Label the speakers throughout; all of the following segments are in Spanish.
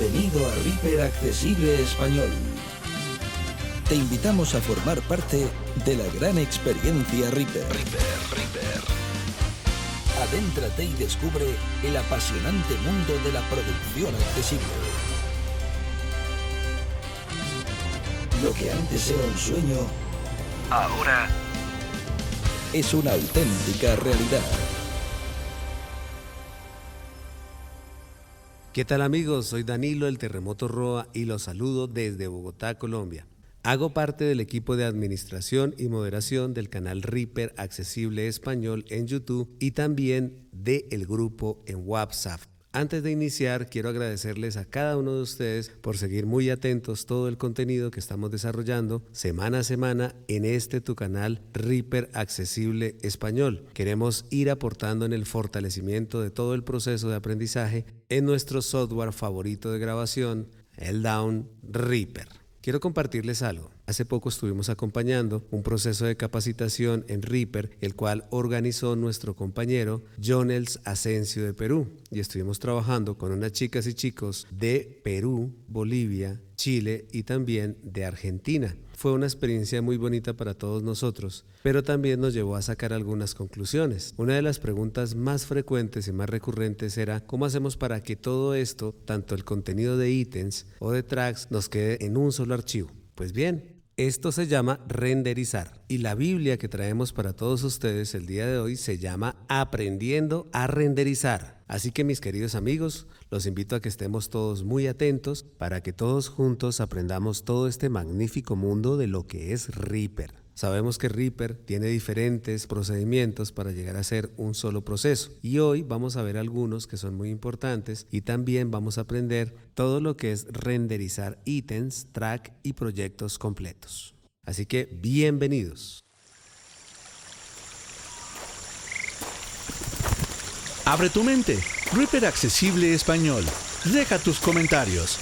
Speaker 1: Bienvenido a Reaper Accesible Español. Te invitamos a formar parte de la gran experiencia Reaper. Reaper, Reaper. Adéntrate y descubre el apasionante mundo de la producción accesible. Lo que antes era un sueño, ahora es una auténtica realidad.
Speaker 2: ¿Qué tal amigos? Soy Danilo el Terremoto Roa y los saludo desde Bogotá, Colombia. Hago parte del equipo de administración y moderación del canal Reaper Accesible Español en YouTube y también del grupo en WhatsApp. Antes de iniciar, quiero agradecerles a cada uno de ustedes por seguir muy atentos todo el contenido que estamos desarrollando semana a semana en este tu canal Reaper Accesible Español. Queremos ir aportando en el fortalecimiento de todo el proceso de aprendizaje en nuestro software favorito de grabación, el Down Reaper. Quiero compartirles algo. Hace poco estuvimos acompañando un proceso de capacitación en Reaper, el cual organizó nuestro compañero Jonels Asensio de Perú. Y estuvimos trabajando con unas chicas y chicos de Perú, Bolivia, Chile y también de Argentina. Fue una experiencia muy bonita para todos nosotros, pero también nos llevó a sacar algunas conclusiones. Una de las preguntas más frecuentes y más recurrentes era cómo hacemos para que todo esto, tanto el contenido de ítems o de tracks, nos quede en un solo archivo. Pues bien, esto se llama renderizar y la Biblia que traemos para todos ustedes el día de hoy se llama Aprendiendo a renderizar. Así que mis queridos amigos, los invito a que estemos todos muy atentos para que todos juntos aprendamos todo este magnífico mundo de lo que es Reaper. Sabemos que Reaper tiene diferentes procedimientos para llegar a ser un solo proceso y hoy vamos a ver algunos que son muy importantes y también vamos a aprender todo lo que es renderizar ítems, track y proyectos completos. Así que bienvenidos.
Speaker 3: Abre tu mente. Reaper Accesible Español. Deja tus comentarios.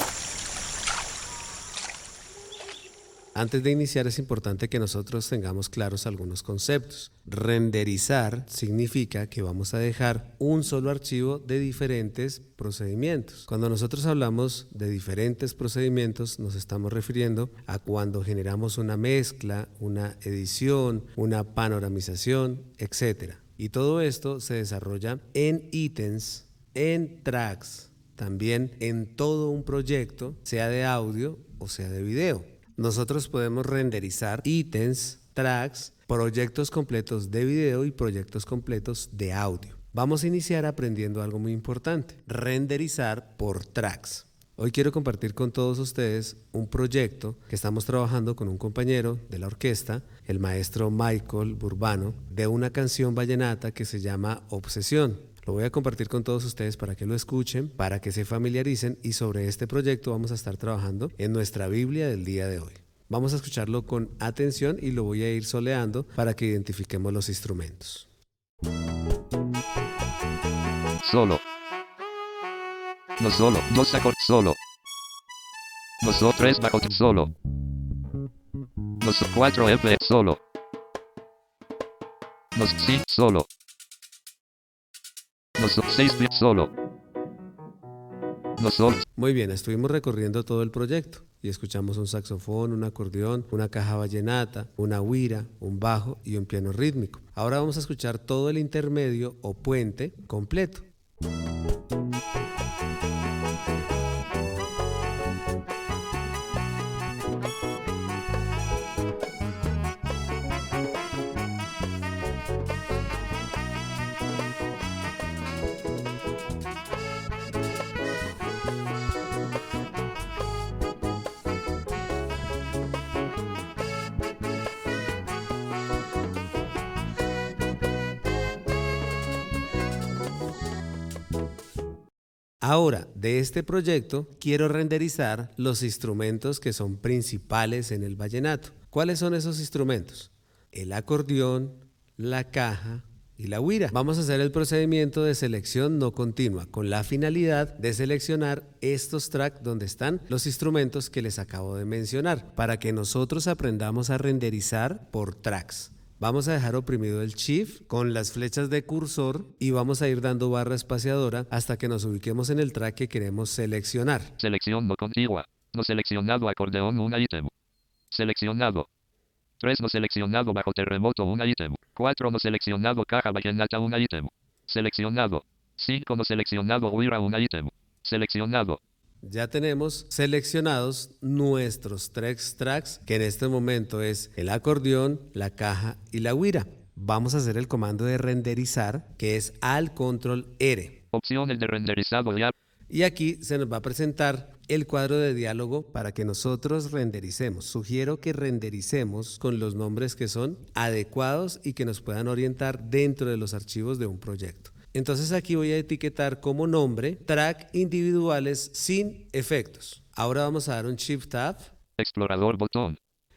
Speaker 2: Antes de iniciar es importante que nosotros tengamos claros algunos conceptos. Renderizar significa que vamos a dejar un solo archivo de diferentes procedimientos. Cuando nosotros hablamos de diferentes procedimientos nos estamos refiriendo a cuando generamos una mezcla, una edición, una panoramización, etc. Y todo esto se desarrolla en ítems, en tracks, también en todo un proyecto, sea de audio o sea de video nosotros podemos renderizar ítems, tracks, proyectos completos de video y proyectos completos de audio. Vamos a iniciar aprendiendo algo muy importante, renderizar por tracks. Hoy quiero compartir con todos ustedes un proyecto que estamos trabajando con un compañero de la orquesta, el maestro Michael Burbano, de una canción vallenata que se llama Obsesión. Lo voy a compartir con todos ustedes para que lo escuchen, para que se familiaricen y sobre este proyecto vamos a estar trabajando en nuestra Biblia del día de hoy. Vamos a escucharlo con atención y lo voy a ir soleando para que identifiquemos los instrumentos.
Speaker 4: Solo. No solo, dos acordes solo. No solo tres bajo solo. No solo cuatro F solo. No sí solo. solo.
Speaker 2: Muy bien, estuvimos recorriendo todo el proyecto y escuchamos un saxofón, un acordeón, una caja vallenata, una huira, un bajo y un piano rítmico. Ahora vamos a escuchar todo el intermedio o puente completo. Ahora, de este proyecto quiero renderizar los instrumentos que son principales en el vallenato. ¿Cuáles son esos instrumentos? El acordeón, la caja y la huira. Vamos a hacer el procedimiento de selección no continua con la finalidad de seleccionar estos tracks donde están los instrumentos que les acabo de mencionar para que nosotros aprendamos a renderizar por tracks. Vamos a dejar oprimido el Shift con las flechas de cursor y vamos a ir dando barra espaciadora hasta que nos ubiquemos en el track que queremos seleccionar.
Speaker 4: Selección no contigua. No seleccionado acordeón un ítem. Seleccionado. 3 no seleccionado bajo terremoto un ítem. 4 no seleccionado caja vallenata un ítem. Seleccionado. 5 no seleccionado huira un ítem. Seleccionado.
Speaker 2: Ya tenemos seleccionados nuestros tres tracks, que en este momento es el acordeón, la caja y la huira. Vamos a hacer el comando de renderizar, que es al control R.
Speaker 4: Opciones de renderizado ya.
Speaker 2: Y aquí se nos va a presentar el cuadro de diálogo para que nosotros rendericemos. Sugiero que rendericemos con los nombres que son adecuados y que nos puedan orientar dentro de los archivos de un proyecto. Entonces aquí voy a etiquetar como nombre track individuales sin efectos. Ahora vamos a dar un Shift Tab.
Speaker 4: Explorador botón.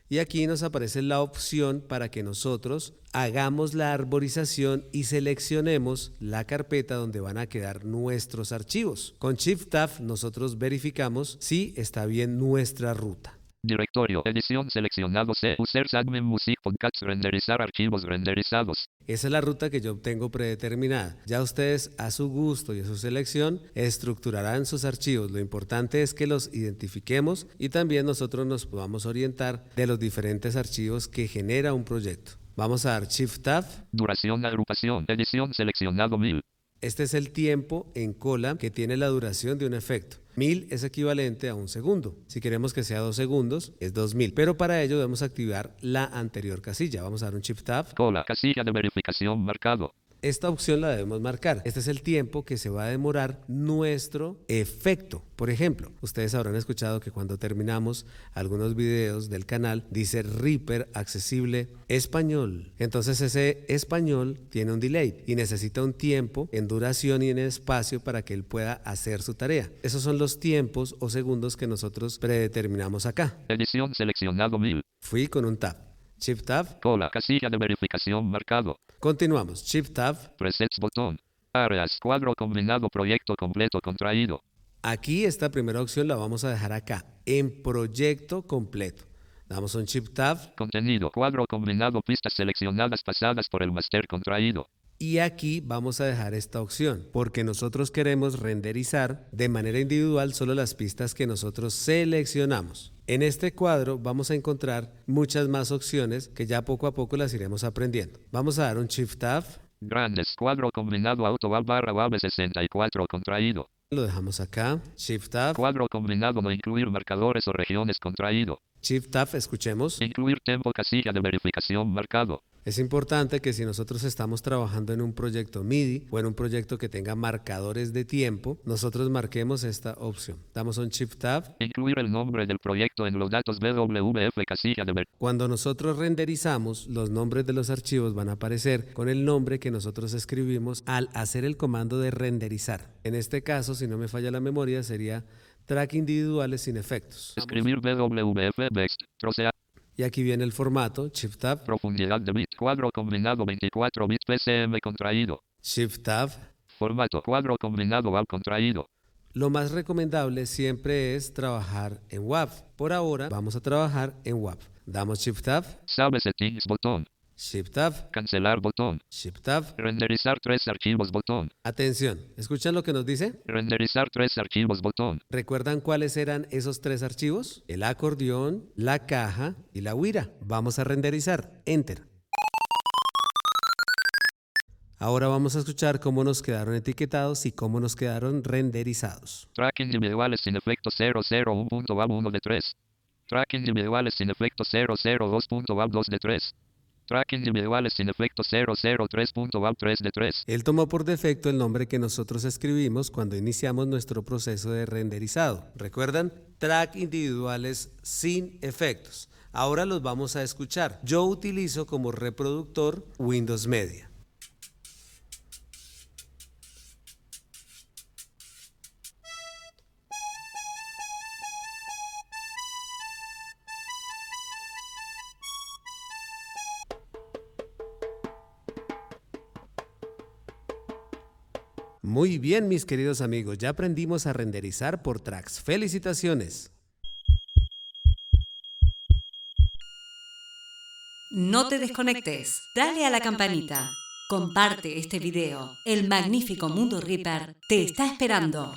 Speaker 2: Y aquí nos aparece la opción para que nosotros hagamos la arborización y seleccionemos la carpeta donde van a quedar nuestros archivos. Con Shift Tab nosotros verificamos si está bien nuestra ruta.
Speaker 4: Directorio, edición seleccionado C. Users admin music podcasts renderizar archivos renderizados.
Speaker 2: Esa es la ruta que yo tengo predeterminada. Ya ustedes a su gusto y a su selección estructurarán sus archivos. Lo importante es que los identifiquemos y también nosotros nos podamos orientar de los diferentes archivos que genera un proyecto. Vamos a dar Shift Tab.
Speaker 4: Duración agrupación, edición seleccionado 1000.
Speaker 2: Este es el tiempo en cola que tiene la duración de un efecto. 1000 es equivalente a un segundo. Si queremos que sea dos segundos, es 2000. Pero para ello debemos activar la anterior casilla. Vamos a dar un Shift Tab.
Speaker 4: Cola, casilla de verificación marcado.
Speaker 2: Esta opción la debemos marcar. Este es el tiempo que se va a demorar nuestro efecto. Por ejemplo, ustedes habrán escuchado que cuando terminamos algunos videos del canal dice Reaper accesible español. Entonces ese español tiene un delay y necesita un tiempo en duración y en espacio para que él pueda hacer su tarea. Esos son los tiempos o segundos que nosotros predeterminamos acá.
Speaker 4: Edición seleccionado 1000.
Speaker 2: Fui con un tab. Shift Tab.
Speaker 4: Cola, casilla de verificación marcado.
Speaker 2: Continuamos. Shift Tab.
Speaker 4: Presets botón. Áreas, cuadro combinado, proyecto completo contraído.
Speaker 2: Aquí esta primera opción la vamos a dejar acá, en proyecto completo. Damos un Shift Tab
Speaker 4: Contenido, cuadro combinado, pistas seleccionadas pasadas por el máster contraído.
Speaker 2: Y aquí vamos a dejar esta opción, porque nosotros queremos renderizar de manera individual solo las pistas que nosotros seleccionamos. En este cuadro vamos a encontrar muchas más opciones que ya poco a poco las iremos aprendiendo. Vamos a dar un Shift Tab,
Speaker 4: Grandes, cuadro combinado auto barra val 64 contraído.
Speaker 2: lo dejamos acá, Shift Tab,
Speaker 4: Cuadro combinado no incluir marcadores o regiones contraído.
Speaker 2: Shift Tab, escuchemos.
Speaker 4: Incluir tiempo casilla de verificación marcado.
Speaker 2: Es importante que si nosotros estamos trabajando en un proyecto MIDI o en un proyecto que tenga marcadores de tiempo, nosotros marquemos esta opción. Damos un Shift Tab.
Speaker 4: Incluir el nombre del proyecto en los datos casilla de ver.
Speaker 2: Cuando nosotros renderizamos, los nombres de los archivos van a aparecer con el nombre que nosotros escribimos al hacer el comando de renderizar. En este caso, si no me falla la memoria, sería track individuales sin efectos.
Speaker 4: Escribir. Trocea.
Speaker 2: Y aquí viene el formato, Shift Tab,
Speaker 4: Profundidad de bit. Cuadro combinado 24 bit PCM contraído.
Speaker 2: Shift Tab.
Speaker 4: Formato. Cuadro combinado val contraído.
Speaker 2: Lo más recomendable siempre es trabajar en WAV. Por ahora vamos a trabajar en WAV. Damos Shift Tab,
Speaker 4: Save settings botón.
Speaker 2: Shift Tab,
Speaker 4: Cancelar botón.
Speaker 2: Shift Tab.
Speaker 4: Renderizar tres archivos botón.
Speaker 2: Atención, ¿escuchan lo que nos dice?
Speaker 4: Renderizar tres archivos botón.
Speaker 2: ¿Recuerdan cuáles eran esos tres archivos? El acordeón, la caja y la huira. Vamos a renderizar. Enter. Ahora vamos a escuchar cómo nos quedaron etiquetados y cómo nos quedaron renderizados.
Speaker 4: Track individuales sin efecto 001.val 1 de 3. Track individuales sin efecto 002.val 2 de 3. Track individuales sin efecto 003.val 3 de 3.
Speaker 2: Él tomó por defecto el nombre que nosotros escribimos cuando iniciamos nuestro proceso de renderizado. ¿Recuerdan? Track individuales sin efectos. Ahora los vamos a escuchar. Yo utilizo como reproductor Windows Media. Muy bien, mis queridos amigos, ya aprendimos a renderizar por tracks. Felicitaciones.
Speaker 5: No te desconectes, dale a la campanita. Comparte este video. El magnífico Mundo Reaper te está esperando.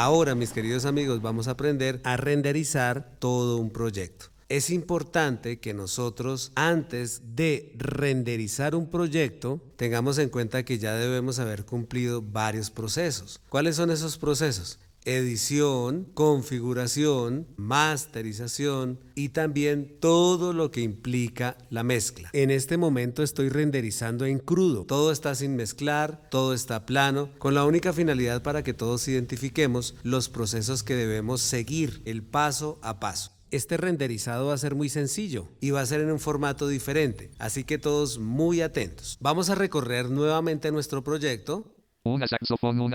Speaker 2: Ahora, mis queridos amigos, vamos a aprender a renderizar todo un proyecto. Es importante que nosotros, antes de renderizar un proyecto, tengamos en cuenta que ya debemos haber cumplido varios procesos. ¿Cuáles son esos procesos? Edición, configuración, masterización y también todo lo que implica la mezcla. En este momento estoy renderizando en crudo. Todo está sin mezclar, todo está plano, con la única finalidad para que todos identifiquemos los procesos que debemos seguir, el paso a paso. Este renderizado va a ser muy sencillo y va a ser en un formato diferente, así que todos muy atentos. Vamos a recorrer nuevamente nuestro proyecto.
Speaker 4: Saxofón, un.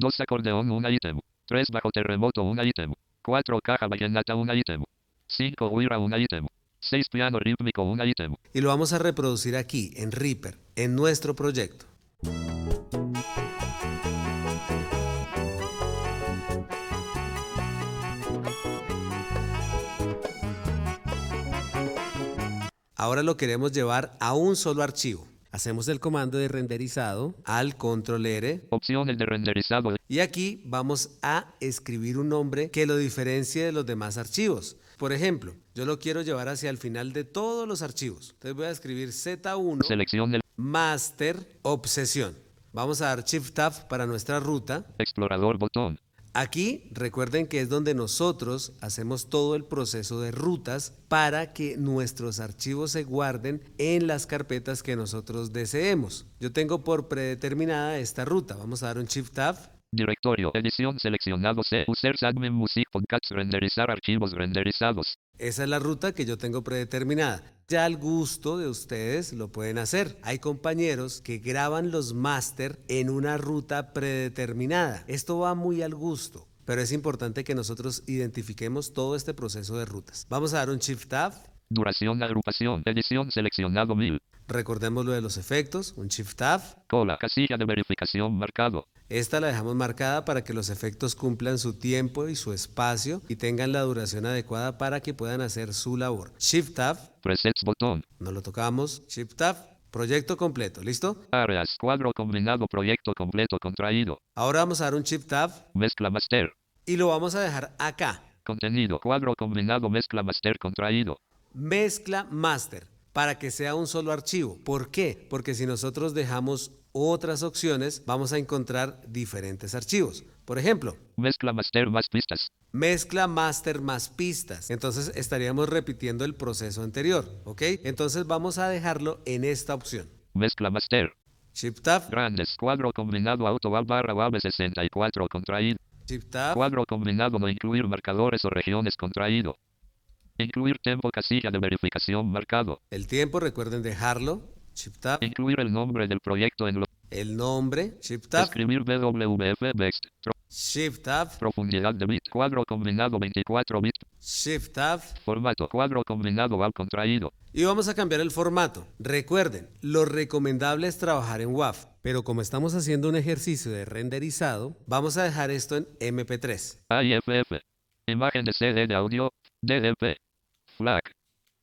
Speaker 4: Dos acordeón, un ítem. Tres bajo terremoto, un ítem. Cuatro caja vallenata, un ítem. Cinco huira, un ítem. Seis piano rítmico, un ítem.
Speaker 2: Y lo vamos a reproducir aquí, en Reaper, en nuestro proyecto. Ahora lo queremos llevar a un solo archivo. Hacemos el comando de renderizado al control R.
Speaker 4: Opciones de renderizado.
Speaker 2: Y aquí vamos a escribir un nombre que lo diferencie de los demás archivos. Por ejemplo, yo lo quiero llevar hacia el final de todos los archivos. Entonces voy a escribir Z1.
Speaker 4: Selección del
Speaker 2: Master Obsesión. Vamos a dar Shift Tab para nuestra ruta.
Speaker 4: explorador botón.
Speaker 2: Aquí recuerden que es donde nosotros hacemos todo el proceso de rutas para que nuestros archivos se guarden en las carpetas que nosotros deseemos. Yo tengo por predeterminada esta ruta. Vamos a dar un Shift Tab.
Speaker 4: Directorio. Edición seleccionado C. Users admin music podcasts renderizar archivos renderizados.
Speaker 2: Esa es la ruta que yo tengo predeterminada. Ya al gusto de ustedes lo pueden hacer. Hay compañeros que graban los máster en una ruta predeterminada. Esto va muy al gusto, pero es importante que nosotros identifiquemos todo este proceso de rutas. Vamos a dar un Shift Tab.
Speaker 4: Duración agrupación. Edición seleccionado 1000.
Speaker 2: Recordemos lo de los efectos, un Shift Tab.
Speaker 4: Cola. Casilla de verificación marcado.
Speaker 2: Esta la dejamos marcada para que los efectos cumplan su tiempo y su espacio y tengan la duración adecuada para que puedan hacer su labor. Shift Tab,
Speaker 4: Presets botón.
Speaker 2: no lo tocamos. Shift Tab, proyecto completo, ¿listo?
Speaker 4: Áreas. Cuadro combinado. Proyecto completo contraído.
Speaker 2: Ahora vamos a dar un Shift Tab
Speaker 4: Mezcla master.
Speaker 2: y lo vamos a dejar acá.
Speaker 4: Contenido. Cuadro combinado. Mezcla master contraído.
Speaker 2: Mezcla Master para que sea un solo archivo. ¿Por qué? Porque si nosotros dejamos otras opciones, vamos a encontrar diferentes archivos. Por ejemplo,
Speaker 4: Mezcla master más pistas.
Speaker 2: mezcla master más pistas. Entonces estaríamos repitiendo el proceso anterior, ¿ok? Entonces vamos a dejarlo en esta opción.
Speaker 4: Mezcla master.
Speaker 2: Shift Tab,
Speaker 4: Grandes. Cuadro combinado. Auto barra wave 64 contraído.
Speaker 2: Shift Tab,
Speaker 4: Cuadro combinado. No incluir marcadores o regiones contraído. Incluir tiempo casilla de verificación marcado.
Speaker 2: el tiempo, recuerden dejarlo. Shift Tab,
Speaker 4: Incluir el nombre del proyecto en lo.
Speaker 2: el nombre. Shift Tab,
Speaker 4: Escribir Next. Tro-
Speaker 2: Shift Tab,
Speaker 4: Profundidad de bit. Cuadro combinado 24 bit.
Speaker 2: Shift Tab.
Speaker 4: Formato. Cuadro combinado val contraído.
Speaker 2: Y vamos a cambiar el formato. Recuerden, lo recomendable es trabajar en WAV, pero como estamos haciendo un ejercicio de renderizado, vamos a dejar esto en MP3.
Speaker 4: AIFF. Imagen de CD de audio. DDP. FLAC.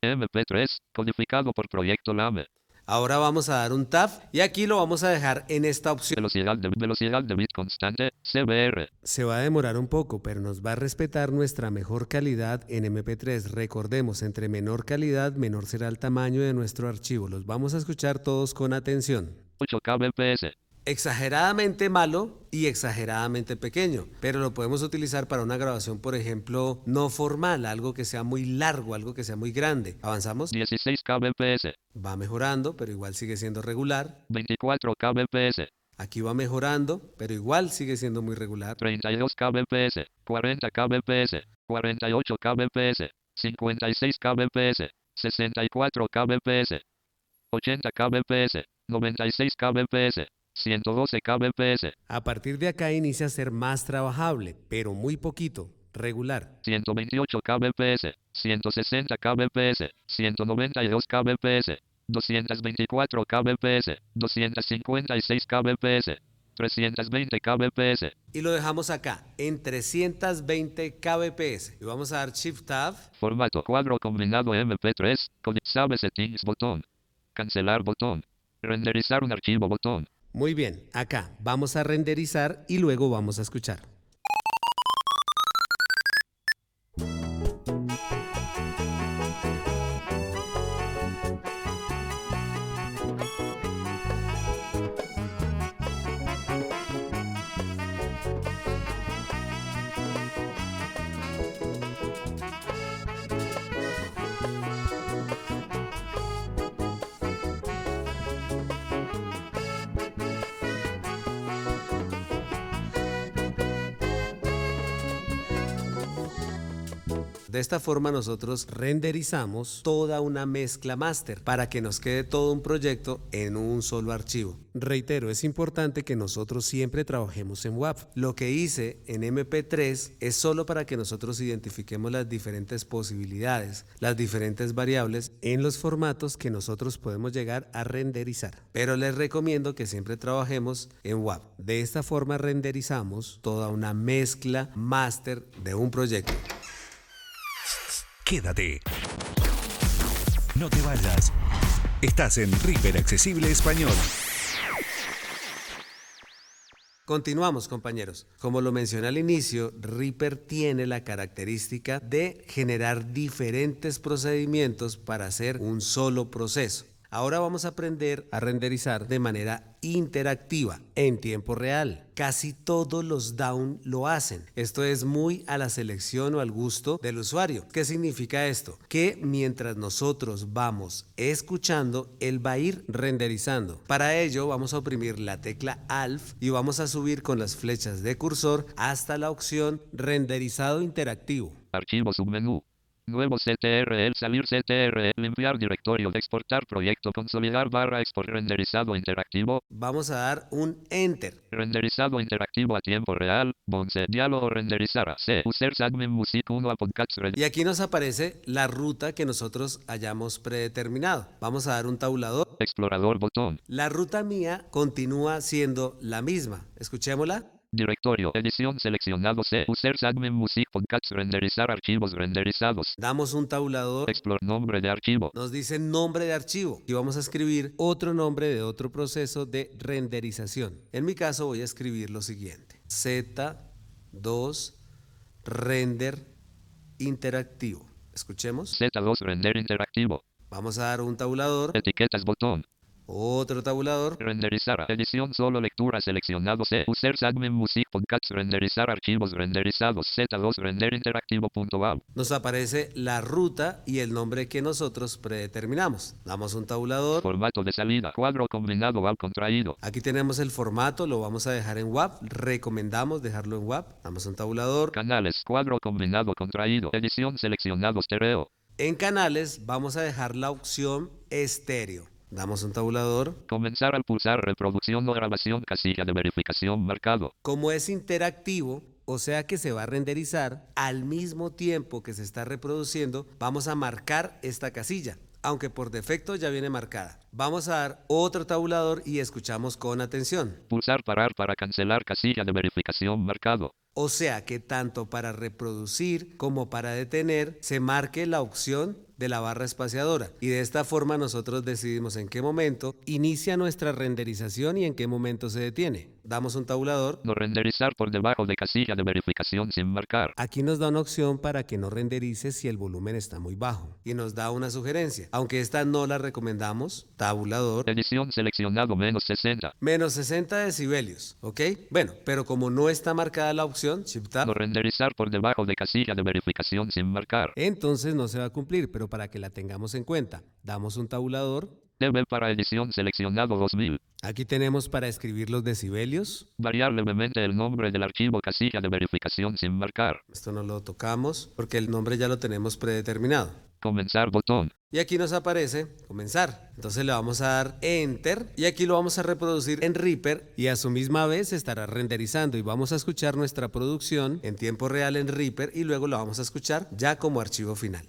Speaker 4: MP3. Codificado por proyecto LAME.
Speaker 2: Ahora vamos a dar un tab y aquí lo vamos a dejar en esta opción.
Speaker 4: Velocidad de, velocidad de bit constante. CBR.
Speaker 2: Se va a demorar un poco, pero nos va a respetar nuestra mejor calidad en MP3. Recordemos, entre menor calidad, menor será el tamaño de nuestro archivo. Los vamos a escuchar todos con atención.
Speaker 4: 8 kbps.
Speaker 2: Exageradamente malo y exageradamente pequeño, pero lo podemos utilizar para una grabación, por ejemplo, no formal, algo que sea muy largo, algo que sea muy grande. Avanzamos,
Speaker 4: 16 kbps.
Speaker 2: va mejorando, pero igual sigue siendo regular.
Speaker 4: 24 kbps.
Speaker 2: Aquí va mejorando, pero igual sigue siendo muy regular.
Speaker 4: 32 kbps. 40 kbps. 48 kbps. 56 kbps. 64 kbps. 80 kbps. 96 kbps. 112 kbps.
Speaker 2: A partir de acá inicia a ser más trabajable, pero muy poquito, regular.
Speaker 4: 128 kbps. 160 kbps. 192 kbps. 224 kbps, 256 kbps, 320 kbps.
Speaker 2: Y lo dejamos acá, en 320 kbps. Y vamos a dar Shift Tab.
Speaker 4: Formato cuadro combinado MP3, con Save Settings botón. Cancelar botón. Renderizar un archivo botón.
Speaker 2: Muy bien, acá vamos a renderizar y luego vamos a escuchar. De esta forma nosotros renderizamos toda una mezcla master para que nos quede todo un proyecto en un solo archivo. Reitero, es importante que nosotros siempre trabajemos en WAV. Lo que hice en MP3 es solo para que nosotros identifiquemos las diferentes posibilidades, las diferentes variables en los formatos que nosotros podemos llegar a renderizar. Pero les recomiendo que siempre trabajemos en WAV. De esta forma renderizamos toda una mezcla master de un proyecto.
Speaker 3: Quédate. No te vayas. Estás en Reaper Accesible Español.
Speaker 2: Continuamos, compañeros. Como lo mencioné al inicio, Reaper tiene la característica de generar diferentes procedimientos para hacer un solo proceso. Ahora vamos a aprender a renderizar de manera interactiva en tiempo real. Casi todos los down lo hacen. Esto es muy a la selección o al gusto del usuario. ¿Qué significa esto? Que mientras nosotros vamos escuchando, él va a ir renderizando. Para ello vamos a oprimir la tecla ALF y vamos a subir con las flechas de cursor hasta la opción renderizado interactivo.
Speaker 4: Archivo submenú. Nuevo CTRL, salir CTRL, limpiar directorio, exportar proyecto, consolidar barra export renderizado interactivo,
Speaker 2: Vamos a dar un enter.
Speaker 4: renderizado interactivo a tiempo real, Bonce, diálogo renderizar a C, users admin music 1 a podcast
Speaker 2: Y aquí nos aparece la ruta que nosotros hayamos predeterminado. Vamos a dar un tabulador.
Speaker 4: explorador botón,
Speaker 2: La ruta mía continúa siendo la misma. Escuchémosla.
Speaker 4: Directorio, edición seleccionado C, users admin music podcast renderizar archivos renderizados,
Speaker 2: Damos un tabulador.
Speaker 4: explore nombre de archivo,
Speaker 2: Nos dice nombre de archivo y vamos a escribir otro nombre de otro proceso de renderización. En mi caso voy a escribir lo siguiente. Z2 render interactivo. Escuchemos.
Speaker 4: Z2 render interactivo,
Speaker 2: Vamos a dar un tabulador,
Speaker 4: etiquetas botón,
Speaker 2: otro tabulador.
Speaker 4: renderizar edición solo lectura seleccionado C, users admin music podcast renderizar archivos renderizados Z2 render interactivo.aw,
Speaker 2: Nos aparece la ruta y el nombre que nosotros predeterminamos. Damos un tabulador.
Speaker 4: formato de salida, cuadro combinado WAV contraído,
Speaker 2: Aquí tenemos el formato, lo vamos a dejar en WAV. Recomendamos dejarlo en WAV. Damos un tabulador.
Speaker 4: canales, cuadro combinado contraído, edición seleccionado stereo,
Speaker 2: En canales vamos a dejar la opción estéreo. Damos un tabulador.
Speaker 4: comenzar al pulsar reproducción o grabación casilla de verificación marcado,
Speaker 2: Como es interactivo, o sea que se va a renderizar al mismo tiempo que se está reproduciendo, vamos a marcar esta casilla, aunque por defecto ya viene marcada. Vamos a dar otro tabulador y escuchamos con atención.
Speaker 4: pulsar parar para cancelar casilla de verificación marcado,
Speaker 2: O sea que tanto para reproducir como para detener se marque la opción de la barra espaciadora y de esta forma nosotros decidimos en qué momento inicia nuestra renderización y en qué momento se detiene. Damos un tabulador.
Speaker 4: no renderizar por debajo de casilla de verificación sin marcar,
Speaker 2: Aquí nos da una opción para que no renderice si el volumen está muy bajo y nos da una sugerencia. Aunque esta no la recomendamos, tabulador
Speaker 4: edición seleccionado menos 60,
Speaker 2: menos 60 decibelios, ¿ok? Bueno, pero como no está marcada la opción, Shift Tab,
Speaker 4: no renderizar por debajo de casilla de verificación sin marcar,
Speaker 2: entonces no se va a cumplir, pero para que la tengamos en cuenta, damos un tabulador.
Speaker 4: debe para edición seleccionado 2000,
Speaker 2: Aquí tenemos para escribir los decibelios.
Speaker 4: variar levemente el nombre del archivo casilla de verificación sin marcar,
Speaker 2: Esto no lo tocamos porque el nombre ya lo tenemos predeterminado.
Speaker 4: comenzar botón,
Speaker 2: Y aquí nos aparece comenzar. Entonces le vamos a dar enter y aquí lo vamos a reproducir en Reaper y a su misma vez estará renderizando y vamos a escuchar nuestra producción en tiempo real en Reaper y luego lo vamos a escuchar ya como archivo final.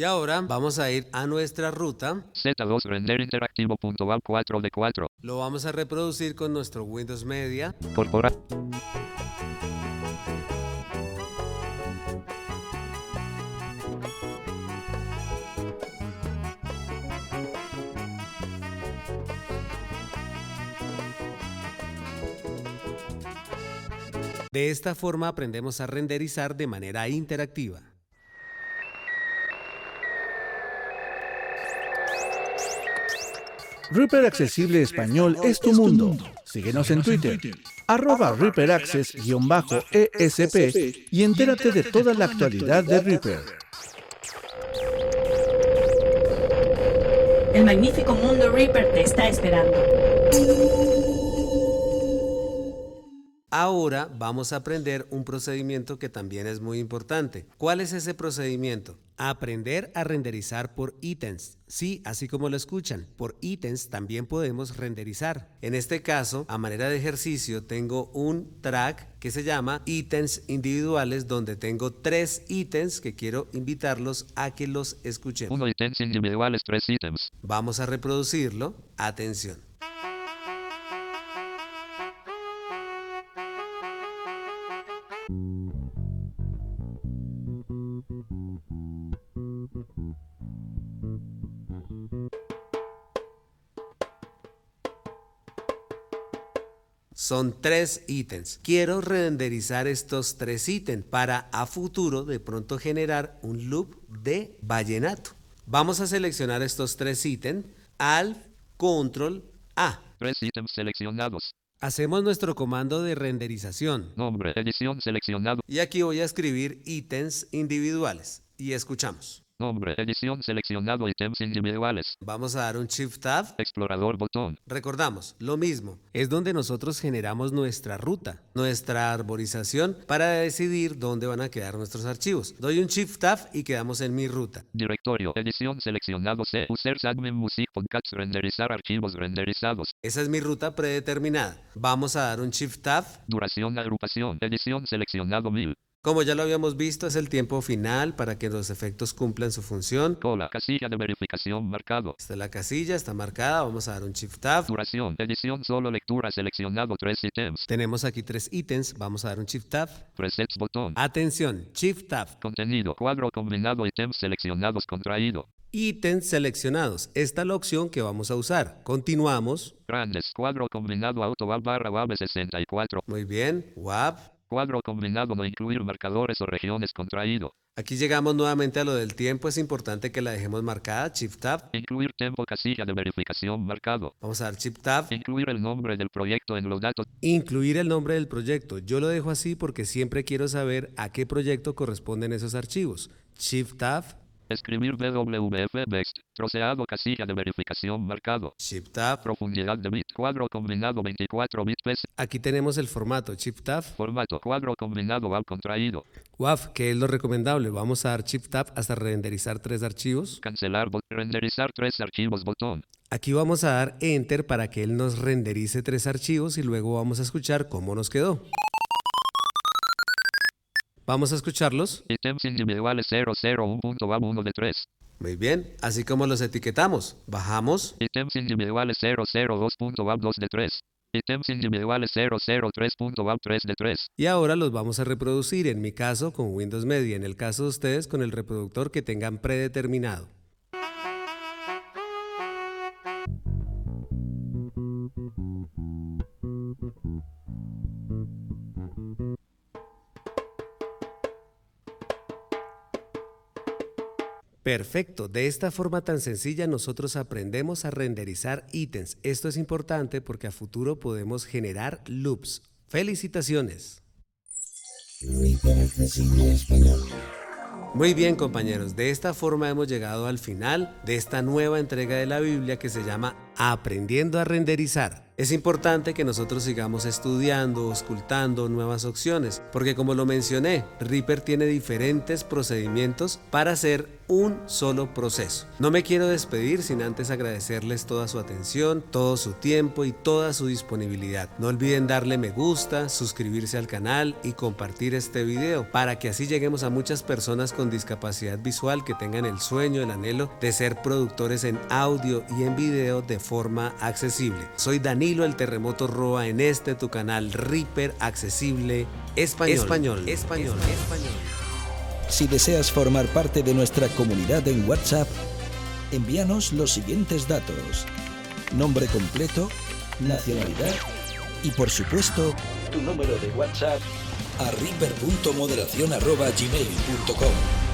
Speaker 2: Y ahora vamos a ir a nuestra ruta.
Speaker 4: Z2 render interactivo punto 4 de 4.
Speaker 2: Lo vamos a reproducir con nuestro Windows Media.
Speaker 4: Corpora.
Speaker 2: De esta forma aprendemos a renderizar de manera interactiva.
Speaker 3: Reaper Accesible Español es tu mundo. Síguenos en Twitter, arroba Reaper Access-ESP y entérate de toda la actualidad de Reaper.
Speaker 5: El magnífico mundo Reaper te está esperando.
Speaker 2: Ahora vamos a aprender un procedimiento que también es muy importante. ¿Cuál es ese procedimiento? Aprender a renderizar por ítems. Sí, así como lo escuchan, por ítems también podemos renderizar. En este caso, a manera de ejercicio, tengo un track que se llama ítems individuales donde tengo tres ítems que quiero invitarlos a que los escuchen.
Speaker 4: Uno ítems individuales, tres ítems.
Speaker 2: Vamos a reproducirlo. Atención. Son tres ítems. Quiero renderizar estos tres ítems para a futuro de pronto generar un loop de vallenato. Vamos a seleccionar estos tres ítems. Alt, Control, A.
Speaker 4: Tres ítems seleccionados.
Speaker 2: Hacemos nuestro comando de renderización.
Speaker 4: Nombre, edición seleccionado.
Speaker 2: Y aquí voy a escribir ítems individuales. Y escuchamos.
Speaker 4: Nombre, edición seleccionado, ítems individuales.
Speaker 2: Vamos a dar un Shift Tab.
Speaker 4: Explorador botón.
Speaker 2: Recordamos, lo mismo. Es donde nosotros generamos nuestra ruta, nuestra arborización para decidir dónde van a quedar nuestros archivos. Doy un Shift Tab y quedamos en mi ruta.
Speaker 4: Directorio, edición seleccionado C. Users admin music podcasts renderizar archivos renderizados.
Speaker 2: Esa es mi ruta predeterminada. Vamos a dar un Shift Tab.
Speaker 4: Duración, agrupación, edición seleccionado 1000.
Speaker 2: Como ya lo habíamos visto, es el tiempo final para que los efectos cumplan su función.
Speaker 4: Cola, casilla de verificación marcado.
Speaker 2: Esta es la casilla, está marcada, vamos a dar un Shift Tab.
Speaker 4: Duración, edición solo lectura seleccionado tres ítems.
Speaker 2: Tenemos aquí tres ítems, vamos a dar un Shift Tab.
Speaker 4: Presets botón.
Speaker 2: Atención, Shift Tab.
Speaker 4: Contenido, cuadro combinado, ítems seleccionados contraído.
Speaker 2: Ítems seleccionados. Esta es la opción que vamos a usar. Continuamos.
Speaker 4: Grandes, cuadro combinado auto barra WAV 64.
Speaker 2: Muy bien. WAV.
Speaker 4: Cuadro combinado no incluir marcadores o regiones contraído.
Speaker 2: Aquí llegamos nuevamente a lo del tiempo. Es importante que la dejemos marcada. Shift Tab.
Speaker 4: Incluir tiempo casilla de verificación marcado.
Speaker 2: Vamos a dar Shift Tab.
Speaker 4: Incluir el nombre del proyecto en los datos.
Speaker 2: Incluir el nombre del proyecto. Yo lo dejo así porque siempre quiero saber a qué proyecto corresponden esos archivos. Shift Tab.
Speaker 4: Escribir Next. Troceado casilla de verificación marcado.
Speaker 2: Shift Tab.
Speaker 4: Profundidad de bit. Cuadro combinado 24 bits.
Speaker 2: Aquí tenemos el formato Shift Tab.
Speaker 4: Formato. Cuadro combinado WAV contraído.
Speaker 2: WAV, que es lo recomendable. Vamos a dar Shift Tab hasta renderizar tres archivos.
Speaker 4: Cancelar. Renderizar tres archivos botón.
Speaker 2: Aquí vamos a dar Enter para que él nos renderice tres archivos y luego vamos a escuchar cómo nos quedó. Vamos a escucharlos.
Speaker 4: Ítems individuales 001.WAV 1 de 3.
Speaker 2: Muy bien, así como los etiquetamos. Bajamos.
Speaker 4: Ítems individuales 002.WAV 2 de 3. Ítems individuales 003.WAV 3 de 3.
Speaker 2: Y ahora los vamos a reproducir, en mi caso con Windows Media, en el caso de ustedes con el reproductor que tengan predeterminado. Perfecto, de esta forma tan sencilla nosotros aprendemos a renderizar ítems. Esto es importante porque a futuro podemos generar loops. Felicitaciones. Muy bien compañeros, de esta forma hemos llegado al final de esta nueva entrega de la Biblia que se llama aprendiendo a renderizar. Es importante que nosotros sigamos estudiando, ocultando nuevas opciones, porque como lo mencioné, Reaper tiene diferentes procedimientos para hacer un solo proceso. No me quiero despedir sin antes agradecerles toda su atención, todo su tiempo y toda su disponibilidad. No olviden darle me gusta, suscribirse al canal y compartir este video para que así lleguemos a muchas personas con discapacidad visual que tengan el sueño, el anhelo de ser productores en audio y en video de forma accesible. Soy Daniel el Terremoto Roa en este tu canal Reaper Accesible Español. Español. Español. Español.
Speaker 1: Si deseas formar parte de nuestra comunidad en WhatsApp, envíanos los siguientes datos. Nombre completo, nacionalidad y por supuesto tu número de WhatsApp a reaper.moderación.gmail.com